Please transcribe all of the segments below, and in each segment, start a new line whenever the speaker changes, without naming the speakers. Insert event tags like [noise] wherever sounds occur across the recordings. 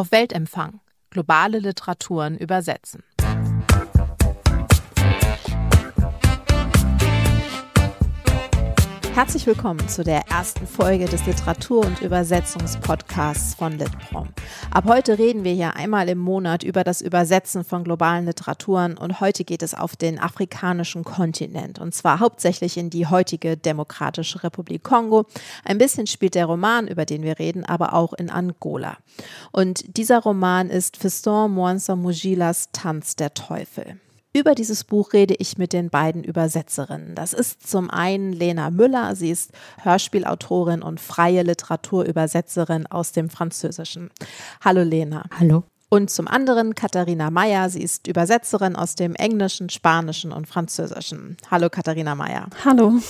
Auf Weltempfang. Globale Literaturen übersetzen. Herzlich willkommen zu der ersten Folge des Literatur- und Übersetzungspodcasts von Litprom. Ab heute reden wir hier einmal im Monat über das Übersetzen von globalen Literaturen und heute geht es auf den afrikanischen Kontinent und zwar hauptsächlich in die heutige Demokratische Republik Kongo. Ein bisschen spielt der Roman, über den wir reden, aber auch in Angola. Und dieser Roman ist Fiston Mwansa Mujilas Tanz der Teufel. Über dieses Buch rede ich mit den beiden Übersetzerinnen. Das ist zum einen Lena Müller, sie ist Hörspielautorin und freie Literaturübersetzerin aus dem Französischen. Hallo Lena.
Hallo.
Und zum anderen Katharina Meyer, sie ist Übersetzerin aus dem Englischen, Spanischen und Französischen. Hallo Katharina Meyer.
Hallo.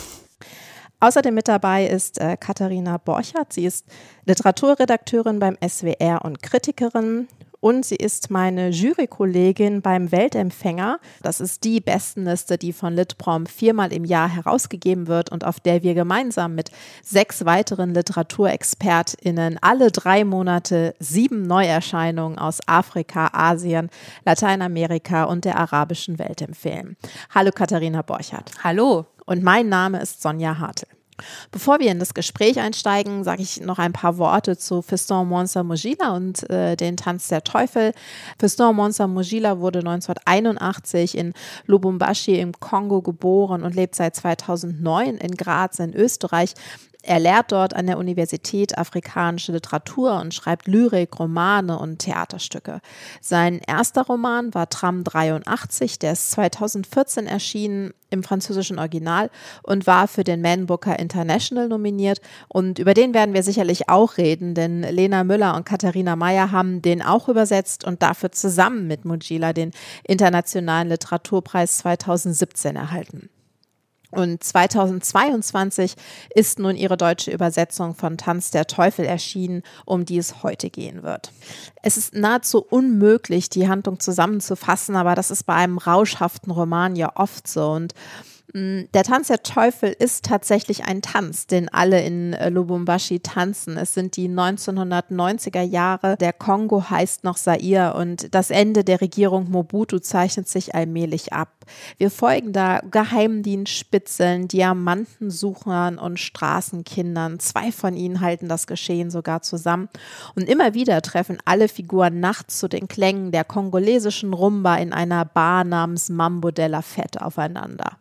Außerdem mit dabei ist äh, Katharina Borchert. Sie ist Literaturredakteurin beim SWR und Kritikerin und sie ist meine Jurykollegin beim Weltempfänger. Das ist die Bestenliste, die von Litprom viermal im Jahr herausgegeben wird und auf der wir gemeinsam mit sechs weiteren LiteraturexpertInnen alle drei Monate sieben Neuerscheinungen aus Afrika, Asien, Lateinamerika und der arabischen Welt empfehlen. Hallo Katharina Borchardt.
Hallo.
Und mein Name ist Sonja Hartel. Bevor wir in das Gespräch einsteigen, sage ich noch ein paar Worte zu Fiston Monsa Mojila und äh, den Tanz der Teufel. Fiston Monsa Mojila wurde 1981 in Lubumbashi im Kongo geboren und lebt seit 2009 in Graz in Österreich. Er lehrt dort an der Universität afrikanische Literatur und schreibt Lyrik, Romane und Theaterstücke. Sein erster Roman war Tram 83, der ist 2014 erschienen im französischen Original und war für den Man Booker International nominiert. Und über den werden wir sicherlich auch reden, denn Lena Müller und Katharina Meyer haben den auch übersetzt und dafür zusammen mit Mujila den Internationalen Literaturpreis 2017 erhalten. Und 2022 ist nun ihre deutsche Übersetzung von Tanz der Teufel erschienen, um die es heute gehen wird. Es ist nahezu unmöglich, die Handlung zusammenzufassen, aber das ist bei einem rauschhaften Roman ja oft so. Und der Tanz der Teufel ist tatsächlich ein Tanz, den alle in äh, Lubumbashi tanzen. Es sind die 1990er Jahre. Der Kongo heißt noch Zaire und das Ende der Regierung Mobutu zeichnet sich allmählich ab. Wir folgen da Geheimdienstspitzeln, Diamantensuchern und Straßenkindern. Zwei von ihnen halten das Geschehen sogar zusammen. Und immer wieder treffen alle Figuren nachts zu den Klängen der kongolesischen Rumba in einer Bar namens Mambo della Fette aufeinander.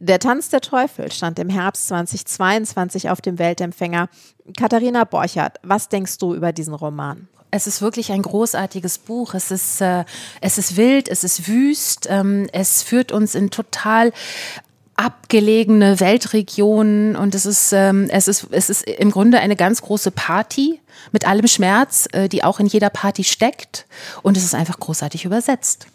Der Tanz der Teufel stand im Herbst 2022 auf dem Weltempfänger. Katharina Borchert, was denkst du über diesen Roman?
Es ist wirklich ein großartiges Buch. Es ist, äh, es ist wild, es ist wüst, ähm, es führt uns in total abgelegene Weltregionen und es ist, ähm, es ist, es ist im Grunde eine ganz große Party mit allem Schmerz, äh, die auch in jeder Party steckt und es ist einfach großartig übersetzt.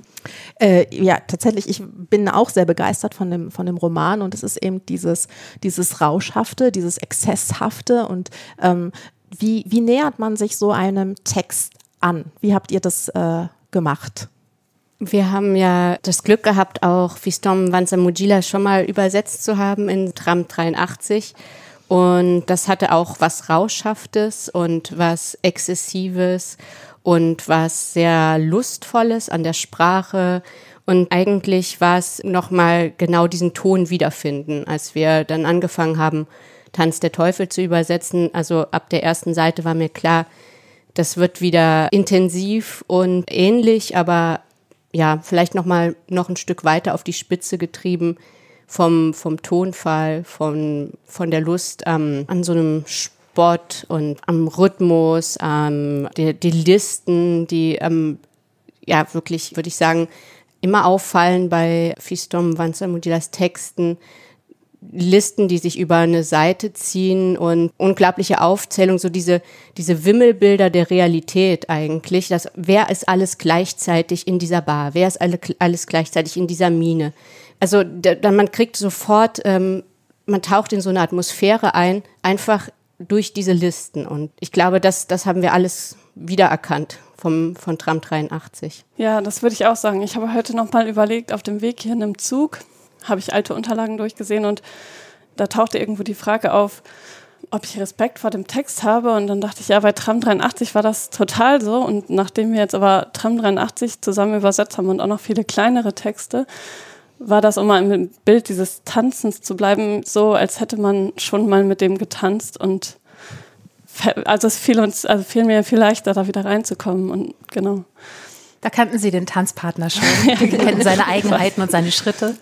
Äh, ja, tatsächlich, ich bin auch sehr begeistert von dem, von dem Roman und es ist eben dieses, dieses Rauschhafte, dieses Exzesshafte und ähm, wie, wie nähert man sich so einem Text an? Wie habt ihr das äh, gemacht?
Wir haben ja das Glück gehabt, auch Fiston Wansamujila schon mal übersetzt zu haben in Tram 83. Und das hatte auch was Rauschhaftes und was Exzessives und was sehr Lustvolles an der Sprache. Und eigentlich war es nochmal genau diesen Ton wiederfinden, als wir dann angefangen haben, Tanz der Teufel zu übersetzen. Also ab der ersten Seite war mir klar, das wird wieder intensiv und ähnlich, aber ja, vielleicht nochmal noch ein Stück weiter auf die Spitze getrieben vom, vom Tonfall, von, von der Lust ähm, an so einem Spot und am Rhythmus, ähm, die, die Listen, die ähm, ja wirklich, würde ich sagen, immer auffallen bei Fistom Vanzamudilas Texten. Listen, die sich über eine Seite ziehen und unglaubliche Aufzählung, so diese, diese Wimmelbilder der Realität eigentlich. Das, wer ist alles gleichzeitig in dieser Bar? Wer ist alle, alles gleichzeitig in dieser Mine? Also da, man kriegt sofort, ähm, man taucht in so eine Atmosphäre ein, einfach durch diese Listen. Und ich glaube, das, das haben wir alles wiedererkannt vom, von Tram 83.
Ja, das würde ich auch sagen. Ich habe heute noch mal überlegt, auf dem Weg hier in einem Zug habe ich alte Unterlagen durchgesehen und da tauchte irgendwo die Frage auf, ob ich Respekt vor dem Text habe. Und dann dachte ich, ja, bei Tram 83 war das total so. Und nachdem wir jetzt aber Tram 83 zusammen übersetzt haben und auch noch viele kleinere Texte, war das, um mal im Bild dieses Tanzens zu bleiben, so, als hätte man schon mal mit dem getanzt und also es fiel uns, also fiel mir viel leichter, da wieder reinzukommen und genau.
Da kannten Sie den Tanzpartner schon. [laughs] ja, genau. kennen seine Eigenheiten und seine Schritte.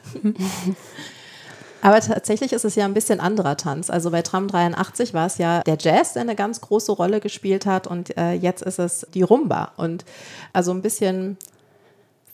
Aber tatsächlich ist es ja ein bisschen anderer Tanz. Also bei Tram 83 war es ja der Jazz, der eine ganz große Rolle gespielt hat und äh, jetzt ist es die Rumba. Und also ein bisschen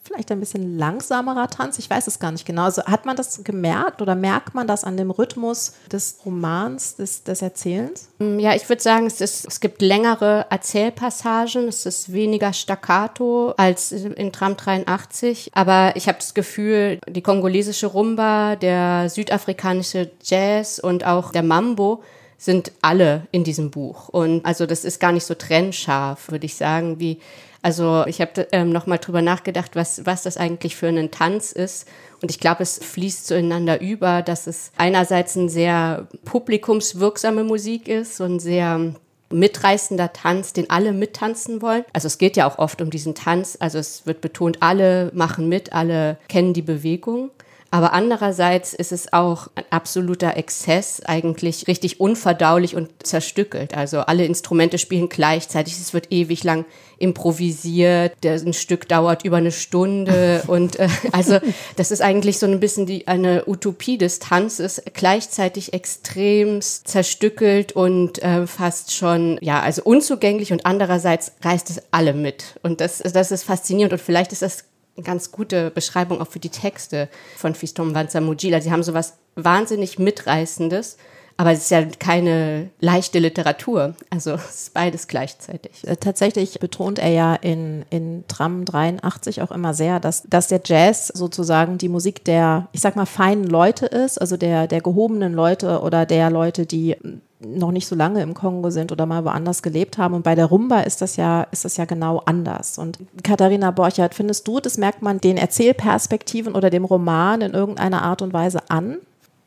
vielleicht ein bisschen langsamerer Tanz. Ich weiß es gar nicht genau. Also hat man das gemerkt oder merkt man das an dem Rhythmus des Romans, des, des Erzählens?
Mm, ja, ich würde sagen, es, ist, es gibt längere Erzählpassagen. Es ist weniger staccato als in Tram 83. Aber ich habe das Gefühl, die kongolesische Rumba, der südafrikanische Jazz und auch der Mambo sind alle in diesem Buch. Und also das ist gar nicht so trennscharf, würde ich sagen, wie also ich habe ähm, nochmal drüber nachgedacht, was, was das eigentlich für einen Tanz ist. Und ich glaube, es fließt zueinander über, dass es einerseits eine sehr publikumswirksame Musik ist und sehr mitreißender Tanz, den alle mittanzen wollen. Also es geht ja auch oft um diesen Tanz. Also es wird betont, alle machen mit, alle kennen die Bewegung. Aber andererseits ist es auch ein absoluter Exzess, eigentlich richtig unverdaulich und zerstückelt. Also alle Instrumente spielen gleichzeitig, es wird ewig lang improvisiert, ein Stück dauert über eine Stunde. [laughs] Und äh, also das ist eigentlich so ein bisschen die eine Utopie des Tanzes, gleichzeitig extrem zerstückelt und äh, fast schon ja also unzugänglich. Und andererseits reißt es alle mit. Und das das ist faszinierend. Und vielleicht ist das eine ganz gute Beschreibung auch für die Texte von Fiston Vanza Mujila. Sie haben sowas wahnsinnig Mitreißendes, aber es ist ja keine leichte Literatur. Also es ist beides gleichzeitig.
Äh, tatsächlich betont er ja in, in Tram 83 auch immer sehr, dass, dass der Jazz sozusagen die Musik der, ich sag mal, feinen Leute ist, also der, der gehobenen Leute oder der Leute, die noch nicht so lange im Kongo sind oder mal woanders gelebt haben. Und bei der Rumba ist das ja, ist das ja genau anders. Und Katharina Borchert, findest du, das merkt man den Erzählperspektiven oder dem Roman in irgendeiner Art und Weise an?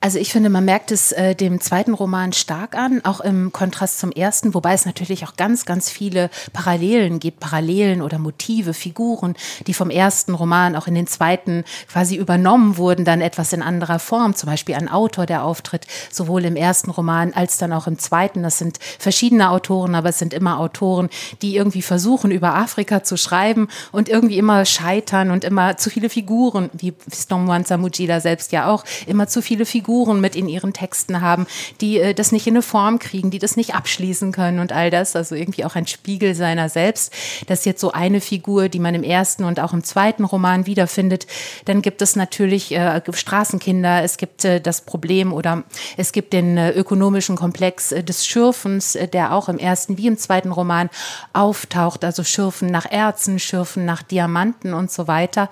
Also ich finde, man merkt es äh, dem zweiten Roman stark an, auch im Kontrast zum ersten, wobei es natürlich auch ganz, ganz viele Parallelen gibt, Parallelen oder Motive, Figuren, die vom ersten Roman auch in den zweiten quasi übernommen wurden, dann etwas in anderer Form, zum Beispiel ein Autor, der auftritt, sowohl im ersten Roman als dann auch im zweiten. Das sind verschiedene Autoren, aber es sind immer Autoren, die irgendwie versuchen, über Afrika zu schreiben und irgendwie immer scheitern und immer zu viele Figuren, wie Stomwanza Mujila selbst ja auch, immer zu viele Figuren Figuren mit in ihren Texten haben, die äh, das nicht in eine Form kriegen, die das nicht abschließen können und all das. Also irgendwie auch ein Spiegel seiner selbst. Das ist jetzt so eine Figur, die man im ersten und auch im zweiten Roman wiederfindet. Dann gibt es natürlich äh, Straßenkinder, es gibt äh, das Problem oder es gibt den äh, ökonomischen Komplex äh, des Schürfens, äh, der auch im ersten wie im zweiten Roman auftaucht. Also Schürfen nach Erzen, Schürfen nach Diamanten und so weiter.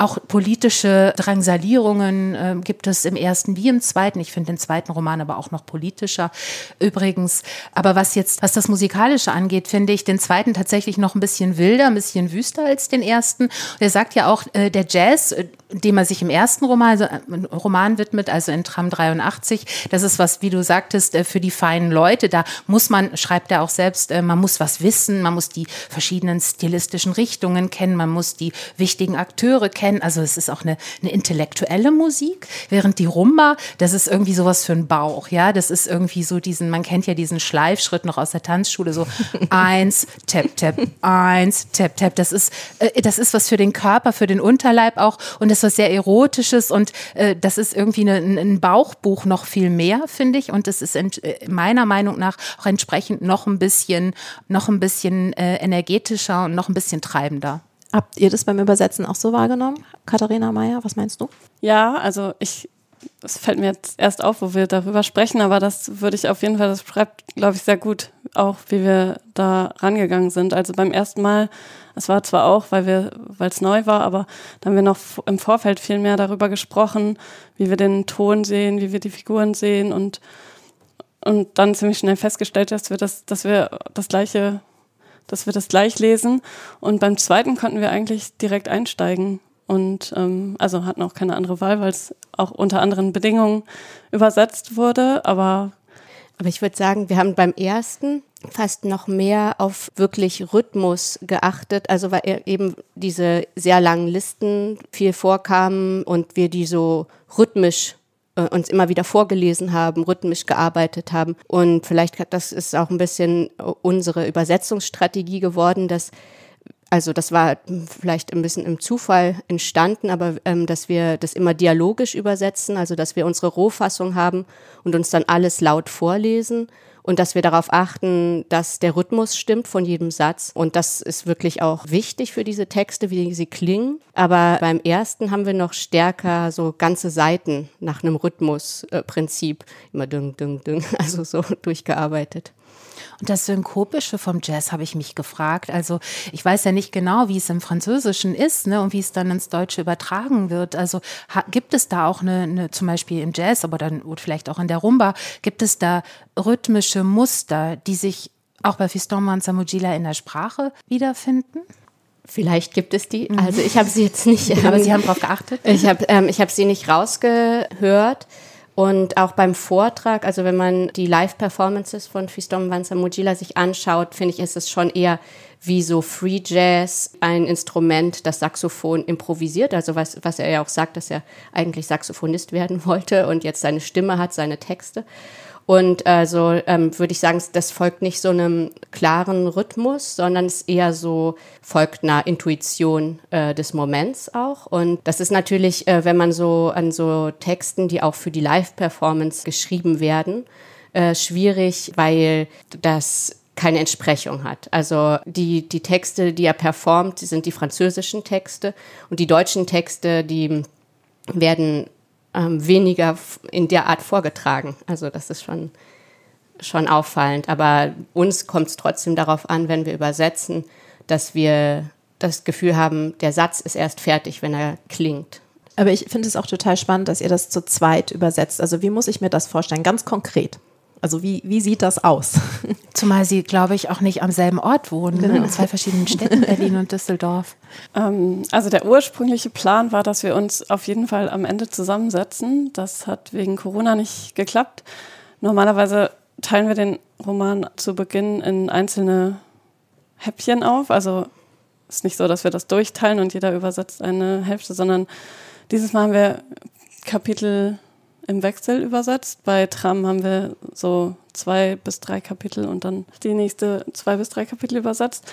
Auch politische Drangsalierungen äh, gibt es im ersten wie im zweiten. Ich finde den zweiten Roman aber auch noch politischer übrigens. Aber was jetzt, was das Musikalische angeht, finde ich den zweiten tatsächlich noch ein bisschen wilder, ein bisschen wüster als den ersten. Er sagt ja auch, äh, der Jazz, äh, dem er sich im ersten Roman, also, äh, Roman widmet, also in Tram 83, das ist was, wie du sagtest, äh, für die feinen Leute. Da muss man, schreibt er auch selbst, man muss was wissen, man muss die verschiedenen stilistischen Richtungen kennen, man muss die wichtigen Akteure kennen. Also es ist auch eine, eine intellektuelle Musik, während die Rumba, das ist irgendwie sowas für einen Bauch, ja. Das ist irgendwie so diesen, man kennt ja diesen Schleifschritt noch aus der Tanzschule, so [laughs] eins, tap, tap, eins, tap, tap. Das ist, äh, das ist was für den Körper, für den Unterleib auch und das ist was sehr Erotisches und äh, das ist irgendwie eine, ein Bauchbuch noch viel mehr, finde ich. Und das ist äh, meiner Meinung nach auch entsprechend noch ein bisschen, noch ein bisschen äh, energetischer und noch ein bisschen treibender.
Habt ihr das beim Übersetzen auch so wahrgenommen? Katharina Meyer, was meinst du?
Ja, also ich, es fällt mir jetzt erst auf, wo wir darüber sprechen, aber das würde ich auf jeden Fall, das schreibt, glaube ich, sehr gut, auch wie wir da rangegangen sind. Also beim ersten Mal, es war zwar auch, weil wir, weil es neu war, aber dann haben wir noch im Vorfeld viel mehr darüber gesprochen, wie wir den Ton sehen, wie wir die Figuren sehen und und dann ziemlich schnell festgestellt, dass wir das, dass wir das gleiche dass wir das gleich lesen. Und beim zweiten konnten wir eigentlich direkt einsteigen. Und ähm, also hatten auch keine andere Wahl, weil es auch unter anderen Bedingungen übersetzt wurde. Aber
Aber ich würde sagen, wir haben beim ersten fast noch mehr auf wirklich Rhythmus geachtet. Also weil eben diese sehr langen Listen viel vorkamen und wir die so rhythmisch äh, uns immer wieder vorgelesen haben, rhythmisch gearbeitet haben. Und vielleicht hat das ist auch ein bisschen unsere Übersetzungsstrategie geworden, dass also das war vielleicht ein bisschen im Zufall entstanden, aber ähm, dass wir das immer dialogisch übersetzen, also dass wir unsere Rohfassung haben und uns dann alles laut vorlesen und dass wir darauf achten, dass der Rhythmus stimmt von jedem Satz. Und das ist wirklich auch wichtig für diese Texte, wie sie klingen. Aber beim ersten haben wir noch stärker so ganze Seiten nach einem Rhythmusprinzip, immer düng, düng, düng, [laughs] also so durchgearbeitet.
Und das Synkopische vom Jazz habe ich mich gefragt. Also ich weiß ja nicht genau, wie es im Französischen ist ne, und wie es dann ins Deutsche übertragen wird. Also gibt es da auch eine, eine, zum Beispiel im Jazz, aber dann vielleicht auch in der Rumba, gibt es da rhythmische Muster, die sich auch bei Fiston Manzamujila in der Sprache wiederfinden?
Vielleicht gibt es die. Also ich habe sie jetzt nicht. [laughs]
Aber Sie haben darauf geachtet?
Ich habe ähm, ich hab sie nicht rausgehört. Und auch beim Vortrag, also wenn man die Live-Performances von Fiston Vanza Mujila sich anschaut, finde ich, ist es schon eher wie so Free Jazz, ein Instrument, das Saxophon improvisiert. Also was, was er ja auch sagt, dass er eigentlich Saxophonist werden [laughs] wollte und jetzt seine Stimme hat, seine Texte. Und also ähm, würde ich sagen, das folgt nicht so einem klaren Rhythmus, sondern es eher so folgt einer Intuition äh, des Moments auch. Und das ist natürlich, äh, wenn man so an so Texten, die auch für die Live-Performance geschrieben werden, äh, schwierig, weil das keine Entsprechung hat. Also die, die Texte, die er performt, sind die französischen Texte und die deutschen Texte, die werden ähm, weniger in der Art vorgetragen. Also das ist schon, schon auffallend. Aber uns kommt es trotzdem darauf an, wenn wir übersetzen, dass wir das Gefühl haben, der Satz ist erst fertig, wenn er klingt.
Aber ich finde es auch total spannend, dass ihr das zu zweit übersetzt. Also wie muss ich mir das vorstellen? Ganz konkret. Also wie, wie sieht das aus? [laughs]
Zumal Sie, glaube ich, auch nicht am selben Ort wohnen, ne? genau. in zwei verschiedenen Städten, [laughs] Berlin und Düsseldorf.
Ähm, also der ursprüngliche Plan war, dass wir uns auf jeden Fall am Ende zusammensetzen. Das hat wegen Corona nicht geklappt. Normalerweise teilen wir den Roman zu Beginn in einzelne Häppchen auf. Also es ist nicht so, dass wir das durchteilen und jeder übersetzt eine Hälfte, sondern dieses Mal haben wir Kapitel im Wechsel übersetzt. Bei Tram haben wir so zwei bis drei Kapitel und dann die nächste zwei bis drei Kapitel übersetzt.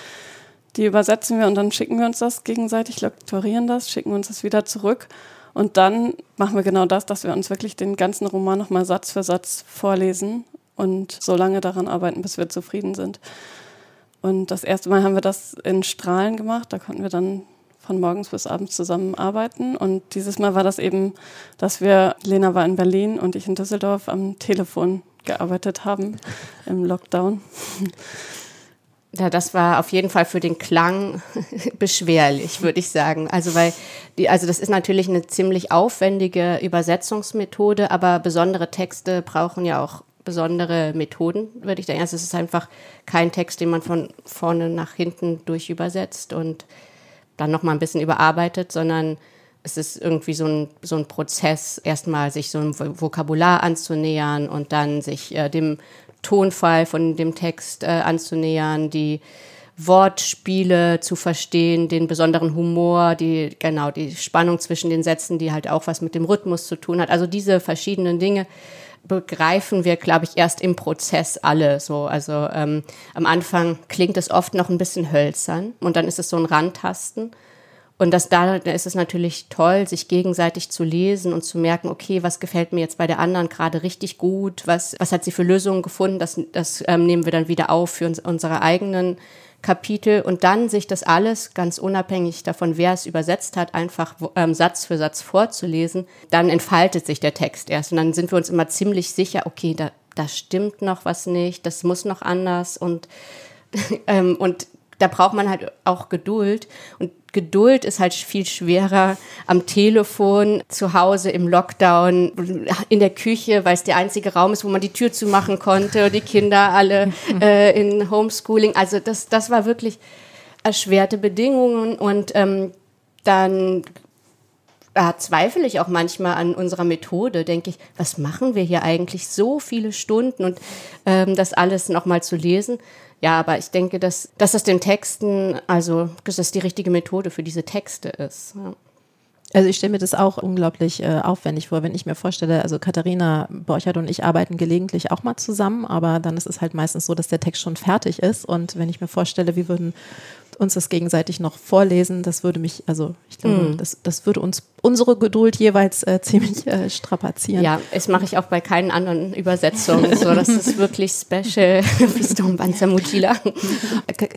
Die übersetzen wir und dann schicken wir uns das gegenseitig, lektorieren das, schicken uns das wieder zurück. Und dann machen wir genau das, dass wir uns wirklich den ganzen Roman nochmal Satz für Satz vorlesen und so lange daran arbeiten, bis wir zufrieden sind. Und das erste Mal haben wir das in Strahlen gemacht. Da konnten wir dann von morgens bis abends zusammenarbeiten. Und dieses Mal war das eben, dass wir, Lena war in Berlin und ich in Düsseldorf am Telefon gearbeitet haben [laughs] im Lockdown.
Ja, das war auf jeden Fall für den Klang [laughs] beschwerlich, würde ich sagen. Also weil die, also das ist natürlich eine ziemlich aufwendige Übersetzungsmethode, aber besondere Texte brauchen ja auch besondere Methoden, würde ich sagen. Also es ist einfach kein Text, den man von vorne nach hinten durch übersetzt und dann noch mal ein bisschen überarbeitet, sondern es ist irgendwie so ein, so ein Prozess, erstmal sich so ein Vokabular anzunähern und dann sich äh, dem Tonfall von dem Text äh, anzunähern, die Wortspiele zu verstehen, den besonderen Humor, die, genau, die Spannung zwischen den Sätzen, die halt auch was mit dem Rhythmus zu tun hat. Also diese verschiedenen Dinge begreifen wir, glaube ich, erst im Prozess alle so. Also ähm, am Anfang klingt es oft noch ein bisschen hölzern und dann ist es so ein Randtasten. Und das da, ist es natürlich toll, sich gegenseitig zu lesen und zu merken, okay, was gefällt mir jetzt bei der anderen gerade richtig gut, was, was hat sie für Lösungen gefunden, das, das ähm, nehmen wir dann wieder auf für uns, unsere eigenen Kapitel und dann sich das alles ganz unabhängig davon, wer es übersetzt hat, einfach ähm, Satz für Satz vorzulesen, dann entfaltet sich der Text erst. Und dann sind wir uns immer ziemlich sicher, okay, da, da stimmt noch was nicht, das muss noch anders und, [laughs] ähm, und da braucht man halt auch Geduld. Und Geduld ist halt viel schwerer am Telefon, zu Hause im Lockdown, in der Küche, weil es der einzige Raum ist, wo man die Tür zumachen konnte, die Kinder alle [laughs] äh, in Homeschooling. Also das, das war wirklich erschwerte Bedingungen und ähm, dann da zweifle ich auch manchmal an unserer Methode, denke ich, was machen wir hier eigentlich so viele Stunden und ähm, das alles nochmal zu lesen. Ja, aber ich denke, dass, dass das den Texten, also dass das die richtige Methode für diese Texte ist. Ja.
Also ich stelle mir das auch unglaublich äh, aufwendig vor, wenn ich mir vorstelle, also Katharina Borchert und ich arbeiten gelegentlich auch mal zusammen, aber dann ist es halt meistens so, dass der Text schon fertig ist und wenn ich mir vorstelle, wir würden uns das gegenseitig noch vorlesen, das würde mich, also ich glaube, mm. das, das würde uns unsere Geduld jeweils äh, ziemlich äh, strapazieren.
Ja, das mache ich auch bei keinen anderen Übersetzungen. so, das ist wirklich special wie Stombanzer Mutila.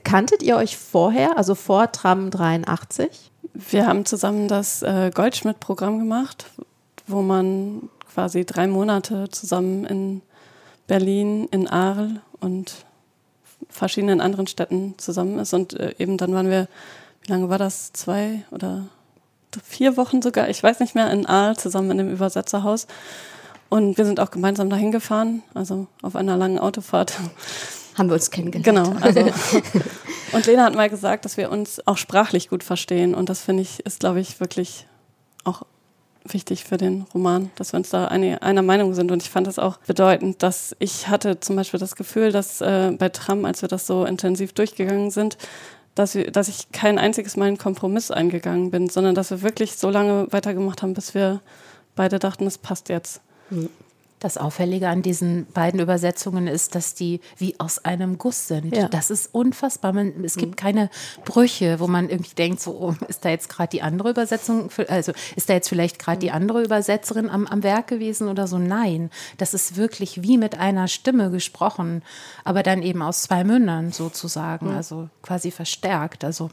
Kanntet ihr euch vorher, also vor Tram 83?
Wir haben zusammen das äh, Goldschmidt-Programm gemacht, wo man quasi drei Monate zusammen in Berlin, in Arles und verschiedenen anderen Städten zusammen ist. Und äh, eben dann waren wir, wie lange war das? Zwei oder vier Wochen sogar, ich weiß nicht mehr, in Aal zusammen in dem Übersetzerhaus. Und wir sind auch gemeinsam dahin gefahren, also auf einer langen Autofahrt.
Haben wir uns kennengelernt.
Genau. Also, [laughs] und Lena hat mal gesagt, dass wir uns auch sprachlich gut verstehen. Und das finde ich, ist, glaube ich, wirklich wichtig für den Roman, dass wir uns da eine, einer Meinung sind. Und ich fand das auch bedeutend, dass ich hatte zum Beispiel das Gefühl, dass äh, bei Tram, als wir das so intensiv durchgegangen sind, dass, wir, dass ich kein einziges Mal einen Kompromiss eingegangen bin, sondern dass wir wirklich so lange weitergemacht haben, bis wir beide dachten, es passt jetzt.
Mhm. Das Auffällige an diesen beiden Übersetzungen ist, dass die wie aus einem Guss sind. Ja. Das ist unfassbar. Man, es gibt mhm. keine Brüche, wo man irgendwie denkt, so oh, ist da jetzt gerade die andere Übersetzung, also ist da jetzt vielleicht gerade die mhm. andere Übersetzerin am, am Werk gewesen oder so? Nein, das ist wirklich wie mit einer Stimme gesprochen, aber dann eben aus zwei Mündern sozusagen, mhm. also quasi verstärkt. Also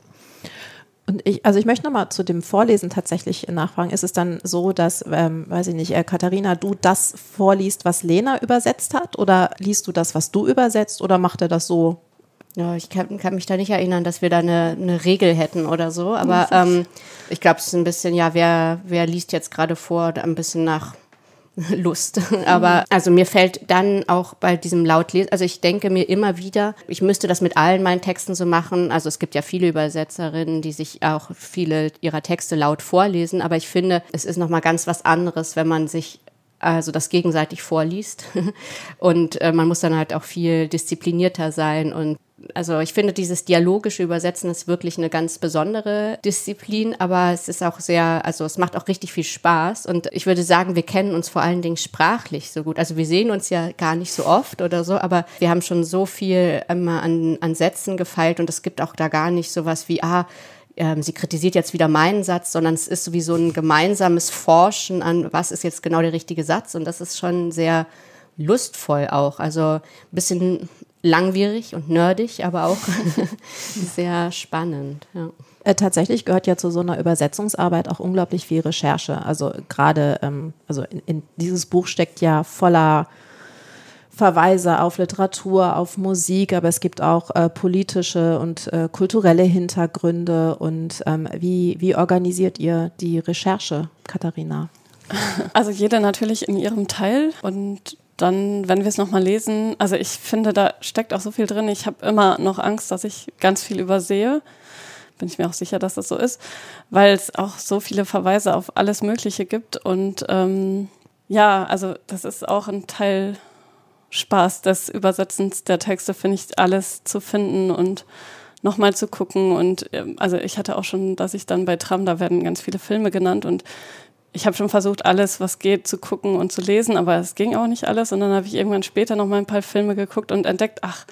und ich, also ich möchte nochmal zu dem Vorlesen tatsächlich nachfragen. Ist es dann so, dass, ähm, weiß ich nicht, äh, Katharina, du das vorliest, was Lena übersetzt hat? Oder liest du das, was du übersetzt? Oder macht er das so?
Ja, ich kann, kann mich da nicht erinnern, dass wir da eine, eine Regel hätten oder so. Aber ähm, ich glaube, es ist ein bisschen, ja, wer, wer liest jetzt gerade vor, ein bisschen nach [laughs] Lust. Aber also mir fällt dann auch bei diesem Lautlesen, also ich denke mir immer wieder, ich müsste das mit allen meinen Texten so machen. Also es gibt ja viele Übersetzerinnen, die sich auch viele ihrer Texte laut vorlesen, aber ich finde, es ist noch mal ganz was anderes, wenn man sich also das gegenseitig vorliest. [laughs] Und äh, man muss dann halt auch viel disziplinierter sein und also ich finde, dieses dialogische Übersetzen ist wirklich eine ganz besondere Disziplin, aber es ist auch sehr, also es macht auch richtig viel Spaß und ich würde sagen, wir kennen uns vor allen Dingen sprachlich so gut. Also wir sehen uns ja gar nicht so oft oder so, aber wir haben schon so viel immer an, an Sätzen gefeilt und es gibt auch da gar nicht sowas wie, ah, ähm, sie kritisiert jetzt wieder meinen Satz, sondern es ist wie so ein gemeinsames Forschen an, was ist jetzt genau der richtige Satz und das ist schon sehr lustvoll auch. Also ein bisschen langwierig und nerdig, aber auch [laughs] sehr spannend. Ja.
Äh, tatsächlich gehört ja zu so einer Übersetzungsarbeit auch unglaublich viel Recherche. Also gerade, ähm, also in, in, dieses Buch steckt ja voller Verweise auf Literatur, auf Musik, aber es gibt auch äh, politische und äh, kulturelle Hintergründe. Und ähm, wie, wie organisiert ihr die Recherche, Katharina?
Also jeder natürlich in ihrem Teil und dann, wenn wir es nochmal lesen, also ich finde, da steckt auch so viel drin. Ich habe immer noch Angst, dass ich ganz viel übersehe. Bin ich mir auch sicher, dass das so ist, weil es auch so viele Verweise auf alles Mögliche gibt. Und ähm, ja, also das ist auch ein Teil Spaß des Übersetzens der Texte, finde ich, alles zu finden und nochmal zu gucken. Und ähm, also ich hatte auch schon, dass ich dann bei Tram, da werden ganz viele Filme genannt und ich habe schon versucht, alles, was geht, zu gucken und zu lesen, aber es ging auch nicht alles. Und dann habe ich irgendwann später noch mal ein paar Filme geguckt und entdeckt, ach,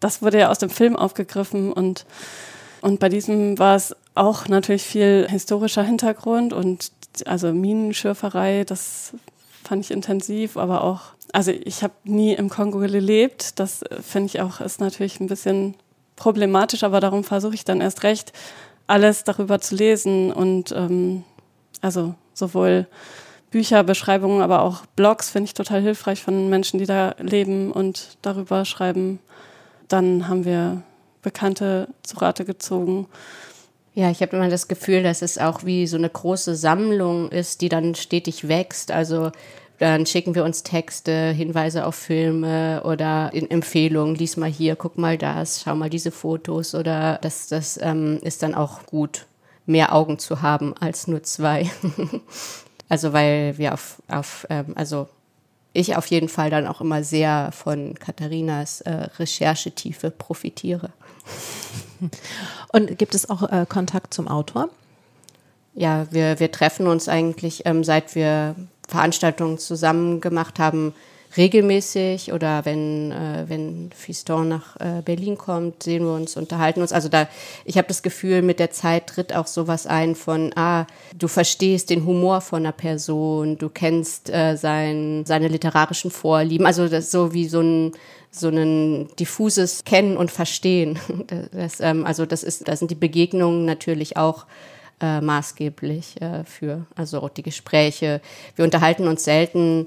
das wurde ja aus dem Film aufgegriffen. Und, und bei diesem war es auch natürlich viel historischer Hintergrund und also Minenschürferei, das fand ich intensiv, aber auch, also ich habe nie im Kongo gelebt. Das finde ich auch, ist natürlich ein bisschen problematisch, aber darum versuche ich dann erst recht, alles darüber zu lesen und ähm, also sowohl Bücher, Beschreibungen, aber auch Blogs finde ich total hilfreich von Menschen, die da leben und darüber schreiben. Dann haben wir Bekannte zu Rate gezogen.
Ja, ich habe immer das Gefühl, dass es auch wie so eine große Sammlung ist, die dann stetig wächst. Also dann schicken wir uns Texte, Hinweise auf Filme oder Empfehlungen, lies mal hier, guck mal das, schau mal diese Fotos oder das, das ähm, ist dann auch gut mehr Augen zu haben als nur zwei. [laughs] also weil wir auf, auf ähm, also ich auf jeden Fall dann auch immer sehr von Katharinas äh, Recherchetiefe profitiere. [laughs]
Und gibt es auch äh, Kontakt zum Autor?
Ja, wir, wir treffen uns eigentlich, ähm, seit wir Veranstaltungen zusammen gemacht haben, regelmäßig oder wenn, äh, wenn Fiston nach äh, Berlin kommt, sehen wir uns, unterhalten uns. Also da, ich habe das Gefühl, mit der Zeit tritt auch sowas ein von, ah, du verstehst den Humor von einer Person, du kennst äh, sein, seine literarischen Vorlieben. Also das ist so wie so ein so ein diffuses Kennen und Verstehen. [laughs] Das, ähm, also das ist, da sind die Begegnungen natürlich auch äh, maßgeblich äh, für, also die Gespräche. Wir unterhalten uns selten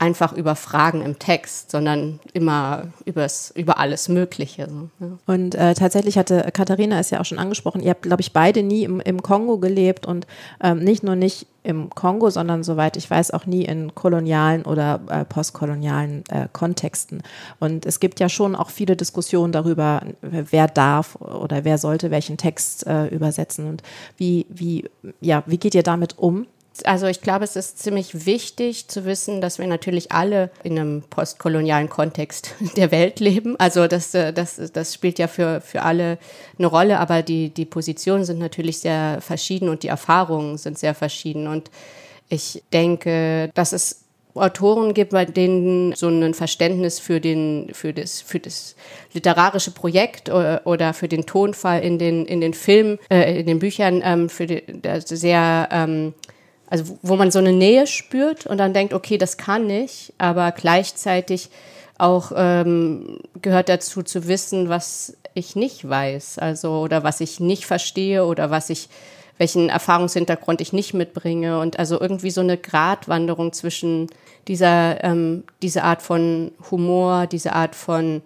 einfach über Fragen im Text, sondern immer übers, über alles Mögliche. So,
ja. Und äh, tatsächlich hatte Katharina es ja auch schon angesprochen, ihr habt, glaube ich, beide nie im, im Kongo gelebt und ähm, nicht nur nicht im Kongo, sondern soweit ich weiß auch nie in kolonialen oder äh, postkolonialen äh, Kontexten. Und es gibt ja schon auch viele Diskussionen darüber, wer darf oder wer sollte welchen Text äh, übersetzen und wie, wie, ja, wie geht ihr damit um?
Also ich glaube, es ist ziemlich wichtig zu wissen, dass wir natürlich alle in einem postkolonialen Kontext [laughs] der Welt leben. Also das, äh, das, das spielt ja für, für alle eine Rolle, aber die, die Positionen sind natürlich sehr verschieden und die Erfahrungen sind sehr verschieden. Und ich denke, dass es Autoren gibt, bei denen so ein Verständnis für, den, für, das, für das literarische Projekt oder, oder für den Tonfall in den, in den Filmen, äh, in den Büchern, ähm, für die, sehr ähm, also wo man so eine Nähe spürt und dann denkt, okay, das kann ich, aber gleichzeitig auch ähm, gehört dazu zu wissen, was ich nicht weiß, also oder was ich nicht verstehe oder was ich welchen Erfahrungshintergrund ich nicht mitbringe. Und also irgendwie so eine Gratwanderung zwischen dieser ähm, diese Art von Humor, diese Art von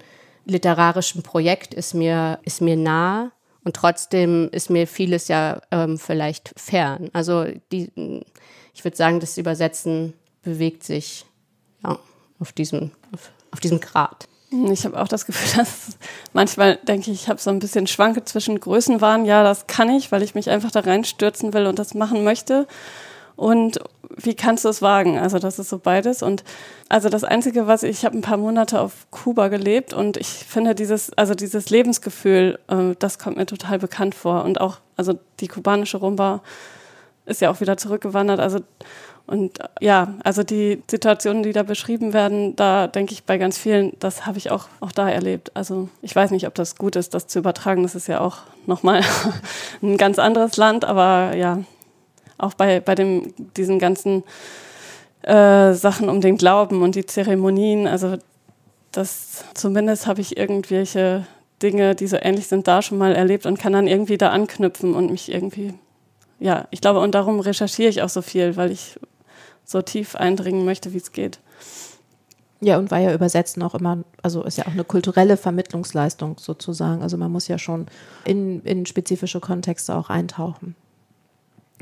literarischem Projekt ist mir ist mir nah und trotzdem ist mir vieles ja ähm, vielleicht fern. Also die, ich würde sagen, das Übersetzen bewegt sich ja, auf, diesem, auf, auf diesem Grad.
Ich habe auch das Gefühl, [laughs] dass manchmal denke ich, ich habe so ein bisschen Schwanke zwischen Größenwahn. Ja, das kann ich, weil ich mich einfach da reinstürzen will und das machen möchte und wie kannst du es wagen? Also das ist so beides. Und also das Einzige, was ich, ich habe ein paar Monate auf Kuba gelebt und ich finde dieses, also dieses Lebensgefühl, äh, das kommt mir total bekannt vor. Und auch, also die kubanische Rumba ist ja auch wieder zurückgewandert. Also und ja, also die Situationen, die da beschrieben werden, da denke ich bei ganz vielen, das habe ich auch, auch da erlebt. Also ich weiß nicht, ob das gut ist, das zu übertragen. Das ist ja auch nochmal [laughs] ein ganz anderes Land, aber ja, auch bei, bei dem, diesen ganzen äh, Sachen um den Glauben und die Zeremonien. Also das zumindest habe ich irgendwelche Dinge, die so ähnlich sind, da schon mal erlebt und kann dann irgendwie da anknüpfen und mich irgendwie, ja, ich glaube, und darum recherchiere ich auch so viel, weil ich so tief eindringen möchte, wie es geht.
Ja, und weil ja Übersetzen auch immer, also ist ja auch eine kulturelle Vermittlungsleistung sozusagen. Also man muss ja schon in, in spezifische Kontexte auch eintauchen.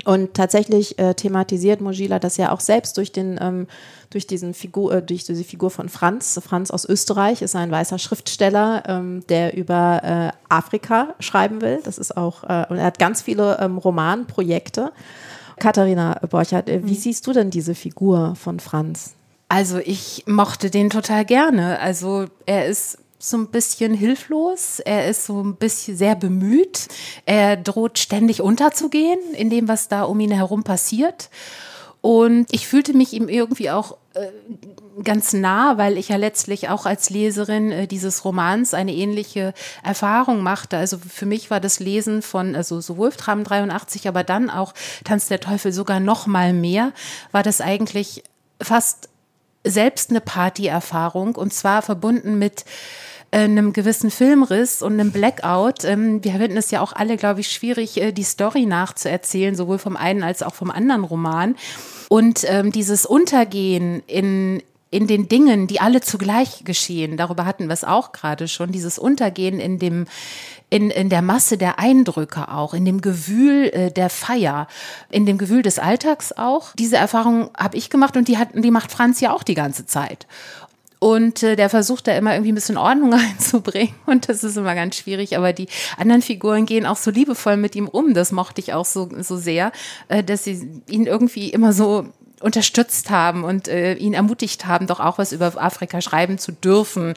Und tatsächlich äh, thematisiert Mogila das ja auch selbst durch den ähm, durch diesen Figur äh, durch diese Figur von Franz. Franz aus Österreich ist ein weißer Schriftsteller, ähm, der über äh, Afrika schreiben will. Das ist auch äh, und er hat ganz viele ähm, Romanprojekte. Katharina Borchert, äh, wie mhm. siehst du denn diese Figur von Franz?
Also ich mochte den total gerne. Also er ist so ein bisschen hilflos. Er ist so ein bisschen sehr bemüht. Er droht ständig unterzugehen in dem, was da um ihn herum passiert. Und ich fühlte mich ihm irgendwie auch äh, ganz nah, weil ich ja letztlich auch als Leserin äh, dieses Romans eine ähnliche Erfahrung machte. Also für mich war das Lesen von also so Wolfram 83, aber dann auch Tanz der Teufel sogar noch mal mehr, war das eigentlich fast selbst eine Partyerfahrung und zwar verbunden mit einem gewissen Filmriss und einem Blackout. Ähm, wir finden es ja auch alle, glaube ich, schwierig, äh, die Story nachzuerzählen, sowohl vom einen als auch vom anderen Roman. Und ähm, dieses Untergehen in, in den Dingen, die alle zugleich geschehen, darüber hatten wir es auch gerade schon, dieses Untergehen in dem, in, in der Masse der Eindrücke auch, in dem Gewühl äh, der Feier, in dem Gewühl des Alltags auch. Diese Erfahrung habe ich gemacht und die, hat, die macht Franz ja auch die ganze Zeit. Und äh, der versucht da immer irgendwie ein bisschen Ordnung [laughs] reinzubringen. Und das ist immer ganz schwierig. Aber die anderen Figuren gehen auch so liebevoll mit ihm um. Das mochte ich auch so, so sehr, äh, dass sie ihn irgendwie immer so unterstützt haben und äh, ihn ermutigt haben, doch auch was über Afrika schreiben zu dürfen.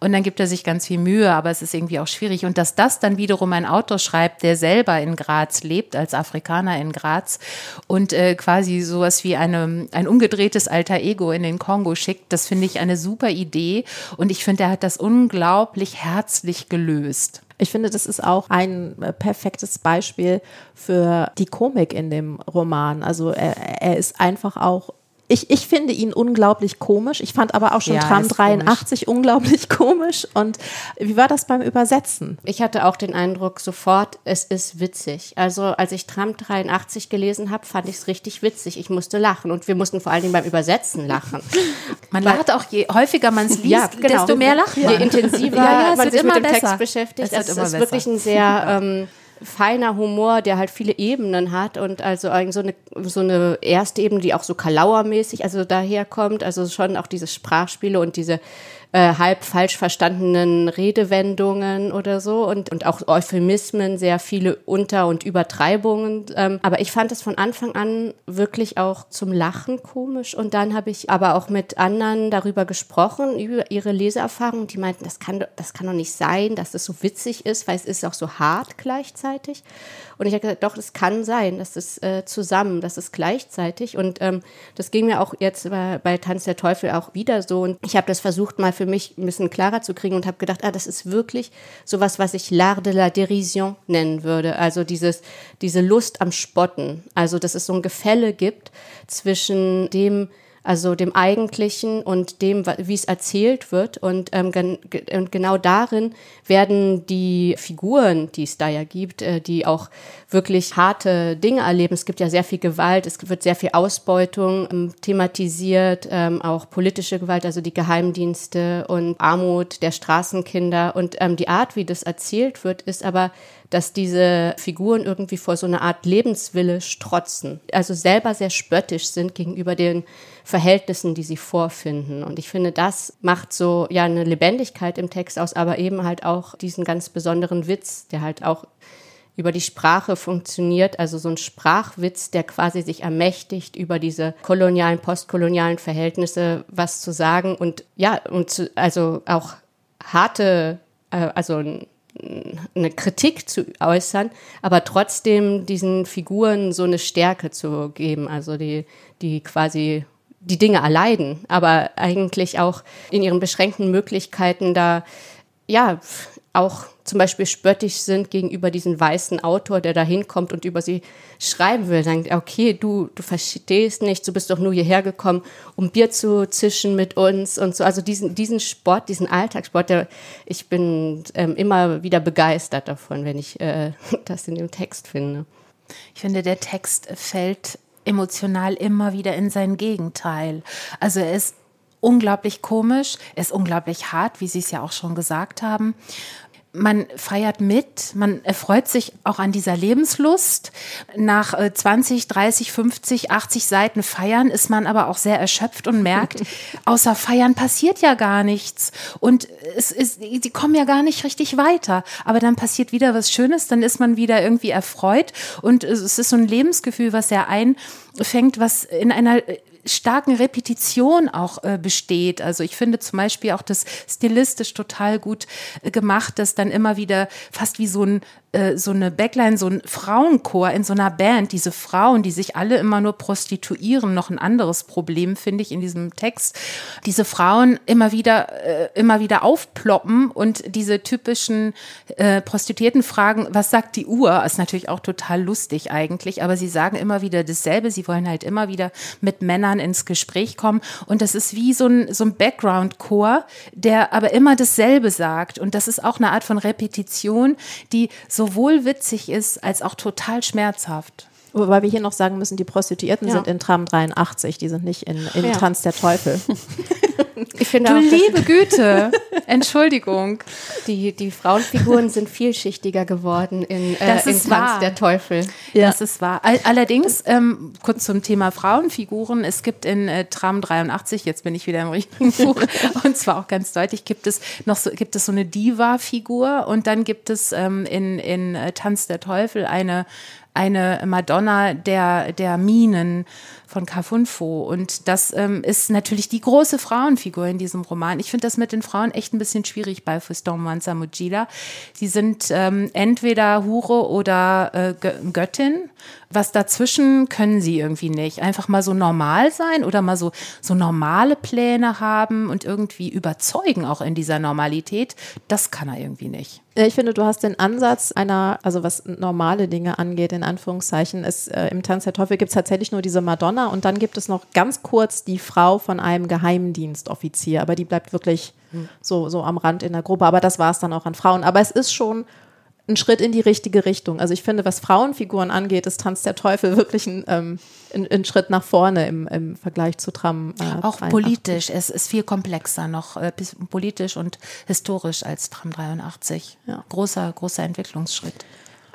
Und dann gibt er sich ganz viel Mühe, aber es ist irgendwie auch schwierig. Und dass das dann wiederum ein Autor schreibt, der selber in Graz lebt, als Afrikaner in Graz und äh, quasi sowas wie eine, ein umgedrehtes alter Ego in den Kongo schickt, das finde ich eine super Idee. Und ich finde, er hat das unglaublich herzlich gelöst.
Ich finde, das ist auch ein äh, perfektes Beispiel für die Komik in dem Roman. Also er, er ist einfach auch ich, ich finde ihn unglaublich komisch. Ich fand aber auch schon ja, Tram 83 komisch. unglaublich [laughs] komisch. Und wie war das beim Übersetzen?
Ich hatte auch den Eindruck sofort, es ist witzig. Also als ich Tram 83 gelesen habe, fand ich es richtig witzig. Ich musste lachen und wir mussten vor allen Dingen beim Übersetzen lachen. [laughs]
Man lacht auch, je häufiger man es liest, ja, genau. desto mehr lacht man.
Je intensiver ja, man sich mit dem besser. Text beschäftigt. Es, es ist besser. wirklich ein sehr... Ähm, feiner Humor, der halt viele Ebenen hat und also so eine, so eine erste Ebene, die auch so Kalauermäßig also daherkommt, also schon auch diese Sprachspiele und diese äh, halb falsch verstandenen Redewendungen oder so und, und auch Euphemismen, sehr viele Unter- und Übertreibungen. Ähm, aber ich fand es von Anfang an wirklich auch zum Lachen komisch. Und dann habe ich aber auch mit anderen darüber gesprochen, über ihre Leseerfahrungen. Die meinten, das kann, das kann doch nicht sein, dass das so witzig ist, weil es ist auch so hart gleichzeitig. Und ich habe gesagt, doch, es kann sein, dass es äh, zusammen, dass es gleichzeitig. Und ähm, das ging mir auch jetzt bei, bei Tanz der Teufel auch wieder so. Und ich habe das versucht mal für mich ein bisschen klarer zu kriegen und habe gedacht, ah, das ist wirklich sowas, was ich l'art de la dérision nennen würde. Also dieses, diese Lust am Spotten. Also, dass es so ein Gefälle gibt zwischen dem, also dem Eigentlichen und dem, wie es erzählt wird. Und, ähm, gen und genau darin werden die Figuren, die es da ja gibt, äh, die auch wirklich harte Dinge erleben. Es gibt ja sehr viel Gewalt, es wird sehr viel Ausbeutung ähm, thematisiert, ähm, auch politische Gewalt, also die Geheimdienste und Armut der Straßenkinder. Und ähm, die Art, wie das erzählt wird, ist aber dass diese Figuren irgendwie vor so einer Art Lebenswille strotzen, also selber sehr spöttisch sind gegenüber den Verhältnissen, die sie vorfinden. Und ich finde, das macht so ja eine Lebendigkeit im Text aus, aber eben halt auch diesen ganz besonderen Witz, der halt auch über die Sprache funktioniert, also so ein Sprachwitz, der quasi sich ermächtigt, über diese kolonialen, postkolonialen Verhältnisse was zu sagen und ja, und zu, also auch harte, äh, also eine Kritik zu äußern, aber trotzdem diesen Figuren so eine Stärke zu geben, also die, die quasi die Dinge erleiden, aber eigentlich auch in ihren beschränkten Möglichkeiten da ja auch zum Beispiel spöttisch sind gegenüber diesem weißen Autor, der da hinkommt und über sie schreiben will. Sagen, okay, du, du verstehst nicht, du bist doch nur hierher gekommen, um Bier zu zischen mit uns und so. Also diesen, diesen Sport, diesen Alltagssport, der, ich bin ähm, immer wieder begeistert davon, wenn ich äh, [laughs] das in dem Text finde.
Ich finde, der Text fällt emotional immer wieder in sein Gegenteil. Also er ist unglaublich komisch, er ist unglaublich hart, wie Sie es ja auch schon gesagt haben man feiert mit, man erfreut sich auch an dieser Lebenslust. Nach 20, 30, 50, 80 Seiten Feiern ist man aber auch sehr erschöpft und merkt, [laughs] außer Feiern passiert ja gar nichts. Und es ist, die kommen ja gar nicht richtig weiter. Aber dann passiert wieder was Schönes, dann ist man wieder irgendwie erfreut. Und es ist so ein Lebensgefühl, was er einfängt, was in einer starken Repetition auch äh, besteht. Also ich finde zum Beispiel auch das stilistisch total gut äh, gemacht, dass dann immer wieder fast wie so ein äh, so eine Backline, so ein Frauenchor in so einer Band, diese Frauen, die sich alle immer nur prostituieren, noch ein anderes Problem, finde ich, in diesem Text. Diese Frauen immer wieder, äh, immer wieder aufploppen und diese typischen äh, Prostituierten fragen, was sagt die Uhr? Ist natürlich auch total lustig eigentlich, aber sie sagen immer wieder dasselbe. Sie wollen halt immer wieder mit Männern ins Gespräch kommen und das ist wie so ein, so ein Background-Chor, der aber immer dasselbe sagt und das ist auch eine Art von Repetition, die so sowohl witzig ist als auch total schmerzhaft.
Wobei wir hier noch sagen müssen, die Prostituierten ja. sind in Tram 83, die sind nicht in, in ja. Tanz der Teufel. [laughs]
Ich finde
Du
auch,
liebe Güte. Entschuldigung.
die, die Frauenfiguren sind vielschichtiger geworden in, äh,
Das
in
ist
Tanz
wahr.
der Teufel.
Das ist wahr. All, allerdings, ähm, kurz zum Thema Frauenfiguren. Es gibt in äh, Tram 83, jetzt bin ich wieder im richtigen Buch, [laughs] und zwar auch ganz deutlich, gibt es noch so, gibt es so eine Diva-Figur und dann gibt es ähm, in, in äh, Tanz der Teufel eine, eine Madonna der, der Minen von Cafunfo. Und das ähm, ist natürlich die große Frauenfigur in diesem Roman. Ich finde das mit den Frauen echt ein bisschen schwierig bei Fiston Manza Mujila. Sie sind ähm, entweder Hure oder äh, Gö- Göttin. Was dazwischen können sie irgendwie nicht. Einfach mal so normal sein oder mal so, so normale Pläne haben und irgendwie überzeugen auch in dieser Normalität. Das kann er irgendwie nicht.
Ja, Ich finde, du hast den Ansatz einer, also was normale Dinge angeht, in Anführungszeichen, ist äh, im Tanz der Teufel gibt es tatsächlich nur diese Madonna und dann gibt es noch ganz kurz die Frau von einem Geheimdienstoffizier, aber die bleibt wirklich so, so am Rand in der Gruppe. Aber das war es dann auch an Frauen. Aber es ist schon ein Schritt in die richtige Richtung. Also ich finde, was Frauenfiguren angeht, ist Tanz der Teufel wirklich ein, ähm, ein, ein Schritt nach vorne im, im Vergleich zu Tram. Äh,
Auch
83.
politisch. Es ist viel komplexer noch, äh, politisch und historisch als Tram 83.
Ja.
Großer, großer Entwicklungsschritt.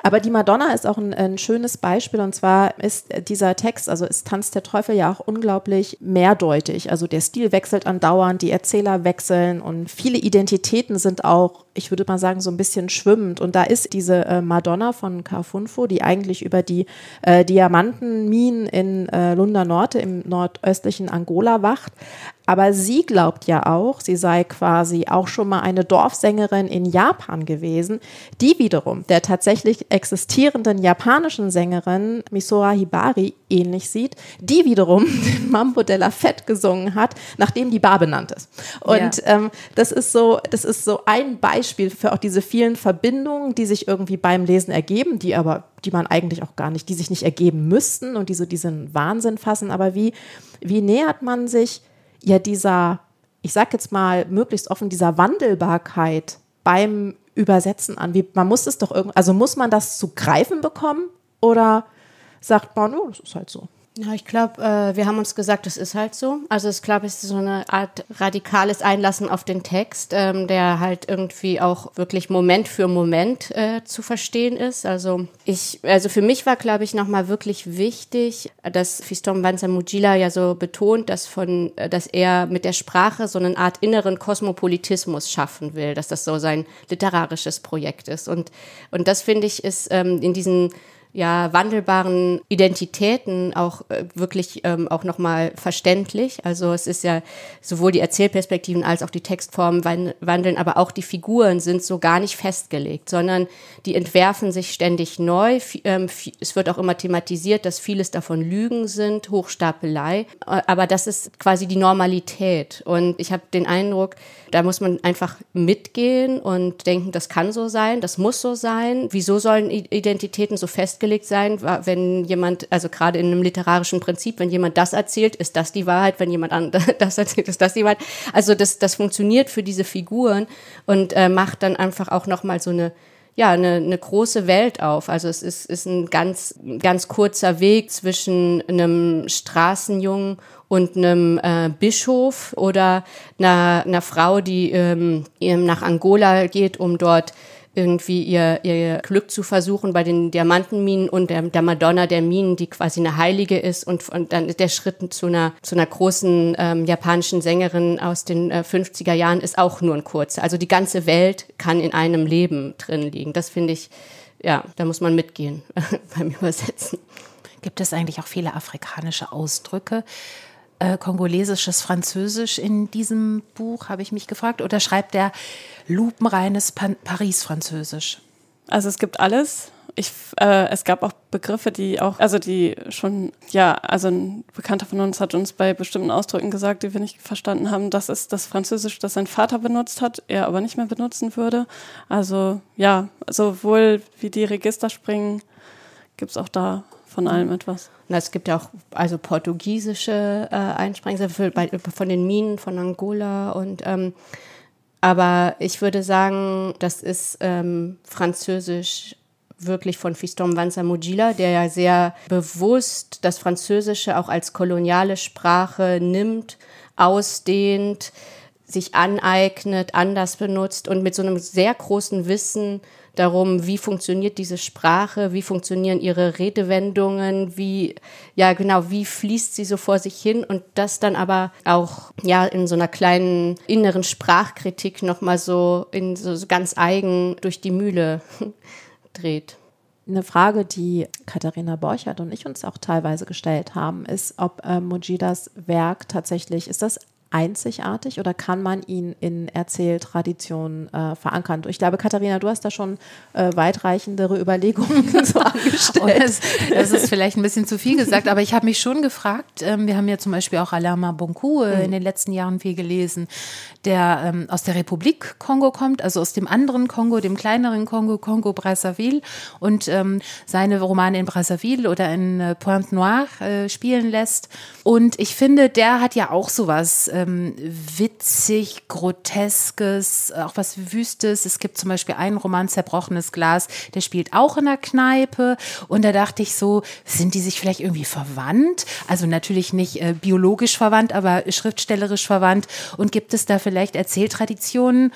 Aber die Madonna ist auch ein, ein schönes Beispiel und zwar ist dieser Text, also ist Tanz der Teufel ja auch unglaublich mehrdeutig. Also der Stil wechselt andauernd, die Erzähler wechseln und viele Identitäten sind auch, ich würde mal sagen, so ein bisschen schwimmend. Und da ist diese äh, Madonna von Carfunfo, die eigentlich über die äh, Diamantenminen in äh, Lunda Norte im nordöstlichen Angola wacht. Aber sie glaubt ja auch, sie sei quasi auch schon mal eine Dorfsängerin in Japan gewesen, die wiederum der tatsächlich existierenden japanischen Sängerin Misora Hibari ähnlich sieht, die wiederum [laughs] den Mambo della Fett gesungen hat, nachdem die Bar benannt ist. Und ähm, das ist so, das ist so ein Beispiel für auch diese vielen Verbindungen, die sich irgendwie beim Lesen ergeben, die aber, die man eigentlich auch gar nicht, die sich nicht ergeben müssten und die so diesen Wahnsinn fassen. Aber wie, wie nähert man sich ja dieser, ich sag jetzt mal möglichst offen, dieser Wandelbarkeit beim Übersetzen an? Wie, man muss es doch irgendwie, also muss man das zu greifen bekommen oder sagt man, oh, das ist halt so?
Ja, ich glaube, äh, wir haben uns gesagt, das ist halt so. Also ich glaube, es ist so eine Art radikales Einlassen auf den Text, ähm, der halt irgendwie auch wirklich Moment für Moment äh, zu verstehen ist. Also ich, also für mich war, glaube ich, nochmal wirklich wichtig, dass Fiston Banza Mujila ja so betont, dass von, äh, dass er mit der Sprache so eine Art inneren Kosmopolitismus schaffen will, dass das so sein literarisches Projekt ist. Und, und das finde ich ist ähm, in diesen ja, wandelbaren Identitäten auch äh, wirklich ähm, auch nochmal verständlich. Also es ist ja sowohl die Erzählperspektiven als auch die Textformen wan- wandeln, aber auch die Figuren sind so gar nicht festgelegt, sondern die entwerfen sich ständig neu. Ähm, es wird auch immer thematisiert, dass vieles davon Lügen sind, Hochstapelei, äh, aber das ist quasi die Normalität. Und ich habe den Eindruck, da muss man einfach mitgehen und denken, das kann so sein, das muss so sein. Wieso sollen Identitäten so festgelegt sein, Wa- wenn jemand, also gerade in einem literarischen Prinzip, wenn jemand das erzählt, ist das die Wahrheit, wenn jemand an- [laughs] das erzählt, ist das die Wahrheit. Also das, das funktioniert für diese Figuren und äh, macht dann einfach auch nochmal so eine ja, eine, eine große Welt auf. Also es ist, ist ein ganz, ganz kurzer Weg zwischen einem Straßenjungen und einem äh, Bischof oder einer, einer Frau, die ähm, nach Angola geht, um dort irgendwie ihr, ihr Glück zu versuchen bei den Diamantenminen und der, der Madonna der Minen, die quasi eine Heilige ist und, und dann der Schritt zu einer, zu einer großen ähm, japanischen Sängerin aus den äh, 50er Jahren ist auch nur ein kurzer. Also die ganze Welt kann in einem Leben drin liegen. Das finde ich, ja, da muss man mitgehen [laughs] beim Übersetzen.
Gibt es eigentlich auch viele afrikanische Ausdrücke? Äh, kongolesisches Französisch in diesem Buch, habe ich mich gefragt. Oder schreibt er lupenreines Pan Paris-Französisch?
Also es gibt alles. Ich, äh, es gab auch Begriffe, die auch, also die schon, ja, also ein Bekannter von uns hat uns bei bestimmten Ausdrücken gesagt, die wir nicht verstanden haben, das ist das Französisch, das sein Vater benutzt hat, er aber nicht mehr benutzen würde. Also ja, sowohl wie die Register springen, gibt es auch da von allem etwas.
Na, es gibt ja auch also portugiesische äh, bei, von den Minen von Angola und ähm, aber ich würde sagen, das ist ähm, Französisch wirklich von Fiston Wanza Mujila, der ja sehr bewusst das Französische auch als koloniale Sprache nimmt, ausdehnt, sich aneignet, anders benutzt und mit so einem sehr großen Wissen darum, wie funktioniert diese Sprache, wie funktionieren ihre Redewendungen, wie, ja, genau, wie fließt sie so vor sich hin und das dann aber auch, ja, in so einer kleinen inneren Sprachkritik nochmal so in so ganz eigen durch die Mühle [laughs] dreht.
Eine Frage, die Katharina Borchert und ich uns auch teilweise gestellt haben, ist, ob äh, Mojidas Werk tatsächlich, ist das einzigartig oder kann man ihn in Erzähltraditionen äh, verankern? Ich glaube, Katharina, du hast da schon äh, weitreichendere Überlegungen [laughs] so angestellt.
Das, das, ist vielleicht ein bisschen zu viel gesagt, aber ich habe mich schon gefragt, ähm, wir haben ja zum Beispiel auch Alama Bonku äh, mhm. in den letzten Jahren viel gelesen, der ähm, aus der Republik Kongo kommt, also aus dem anderen Kongo, dem kleineren Kongo, Kongo Brazzaville und ähm, seine Romane in Brazzaville oder in äh, Pointe Noire äh, spielen lässt. Und ich finde, der hat ja auch sowas ähm, witzig, groteskes, auch was Wüstes. Es gibt zum Beispiel einen Roman, Zerbrochenes Glas, der spielt auch in der Kneipe. Und da dachte ich so, sind die sich vielleicht irgendwie verwandt? Also natürlich nicht äh, biologisch verwandt, aber schriftstellerisch verwandt. Und gibt es da vielleicht Erzähltraditionen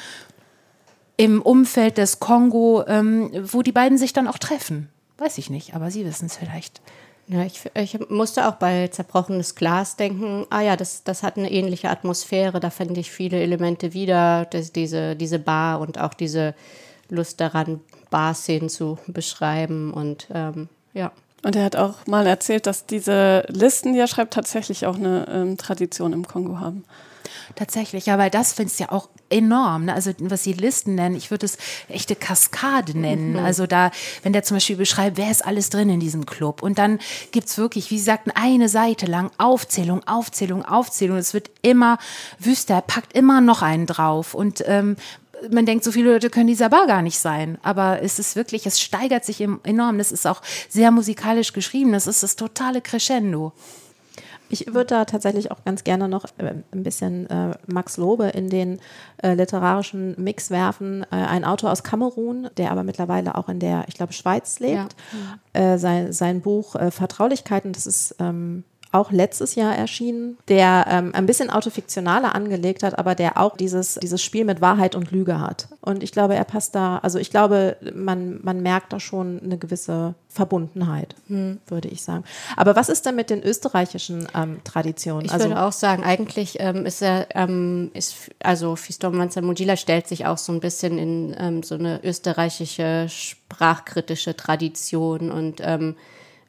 im Umfeld des Kongo, ähm, wo die beiden sich dann auch treffen? Weiß ich nicht, aber Sie wissen es vielleicht.
Ja, ich, ich musste auch bei zerbrochenes Glas denken, ah ja, das, das hat eine ähnliche Atmosphäre, da fand ich viele Elemente wieder, das, diese, diese Bar und auch diese Lust daran, Bar-Szenen zu beschreiben und ähm, ja.
Und er hat auch mal erzählt, dass diese Listen, die er schreibt, tatsächlich auch eine ähm, Tradition im Kongo haben.
Tatsächlich, ja, weil das findest du ja auch enorm. Ne? Also was sie Listen nennen, ich würde es echte Kaskade nennen. Mhm. Also da, wenn der zum Beispiel beschreibt, wer ist alles drin in diesem Club. Und dann gibt es wirklich, wie Sie sagten, eine Seite lang Aufzählung, Aufzählung, Aufzählung. Es wird immer wüster, er packt immer noch einen drauf. Und ähm, man denkt, so viele Leute können dieser Bar gar nicht sein. Aber es ist wirklich, es steigert sich enorm. Das ist auch sehr musikalisch geschrieben. Das ist das totale Crescendo.
Ich würde da tatsächlich auch ganz gerne noch äh, ein bisschen äh, Max Lobe in den äh, literarischen Mix werfen. Äh, ein Autor aus Kamerun, der aber mittlerweile auch in der, ich glaube, Schweiz lebt. Ja. Äh, sein, sein Buch äh, Vertraulichkeiten, das ist ähm, auch letztes Jahr erschienen, der ähm, ein bisschen autofiktionaler angelegt hat, aber der auch dieses, dieses Spiel mit Wahrheit und Lüge hat. Und ich glaube, er passt da, also ich glaube, man, man merkt da schon eine gewisse Verbundenheit, hm. würde ich sagen. Aber was ist denn mit den österreichischen ähm, Traditionen?
Ich also, würde auch sagen, eigentlich ähm, ist er, ähm, ist, also Fiston Manzamugila stellt sich auch so ein bisschen in ähm, so eine österreichische sprachkritische Tradition und ähm,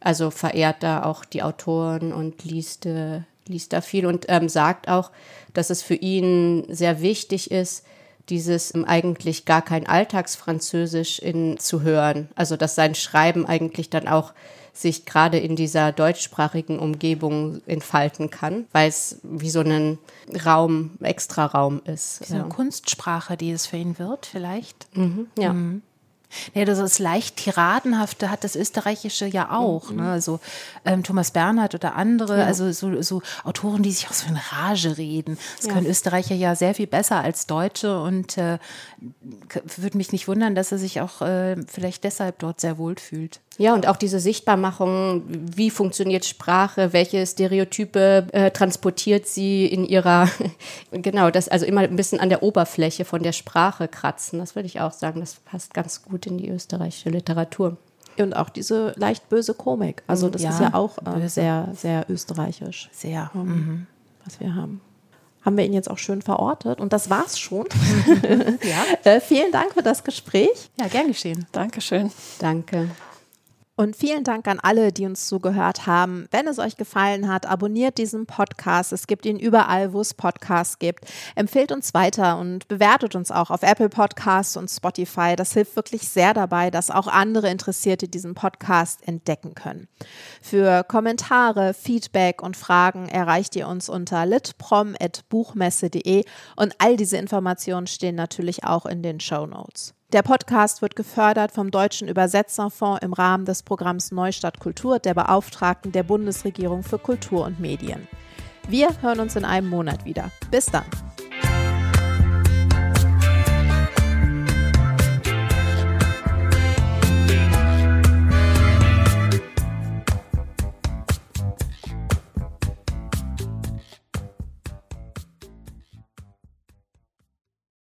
also verehrt da auch die Autoren und liest, äh, liest da viel und ähm, sagt auch, dass es für ihn sehr wichtig ist, dieses ähm, eigentlich gar kein Alltagsfranzösisch in, zu hören. Also dass sein Schreiben eigentlich dann auch sich gerade in dieser deutschsprachigen Umgebung entfalten kann, weil es wie so ein Raum, Extraraum ist.
So eine ja. Kunstsprache, die es für ihn wird, vielleicht.
Mhm, ja. Mhm.
Ja, das ist leicht Tiradenhafte hat das Österreichische ja auch. Mhm. Ne? Also ähm, Thomas Bernhard oder andere, ja. also so, so, Autoren, die sich auch so in Rage reden. Das ja. können Österreicher ja sehr viel besser als Deutsche und äh, würde mich nicht wundern, dass er sich auch äh, vielleicht deshalb dort sehr wohl fühlt.
Ja, und auch diese Sichtbarmachung, wie funktioniert Sprache, welche Stereotype äh, transportiert sie in ihrer, [laughs] genau, das also immer ein bisschen an der Oberfläche von der Sprache kratzen. Das würde ich auch sagen, das passt ganz gut in die österreichische Literatur.
Und auch diese leicht böse Komik. Also das ja, ist ja auch äh, sehr, sehr österreichisch.
Sehr.
Ähm, mhm. Was wir haben haben wir ihn jetzt auch schön verortet. Und das war's schon. [laughs] ja. äh, vielen Dank für das Gespräch.
Ja, gern geschehen.
Dankeschön.
Danke.
Und vielen Dank an alle, die uns zugehört haben. Wenn es euch gefallen hat, abonniert diesen Podcast. Es gibt ihn überall, wo es Podcasts gibt. Empfehlt uns weiter und bewertet uns auch auf Apple Podcasts und Spotify. Das hilft wirklich sehr dabei, dass auch andere Interessierte diesen Podcast entdecken können. Für Kommentare, Feedback und Fragen erreicht ihr uns unter litprom.buchmesse.de und all diese Informationen stehen natürlich auch in den Show Notes. Der Podcast wird gefördert vom Deutschen Übersetzerfonds im Rahmen des Programms Neustadt Kultur der Beauftragten der Bundesregierung für Kultur und Medien. Wir hören uns in einem Monat wieder. Bis dann.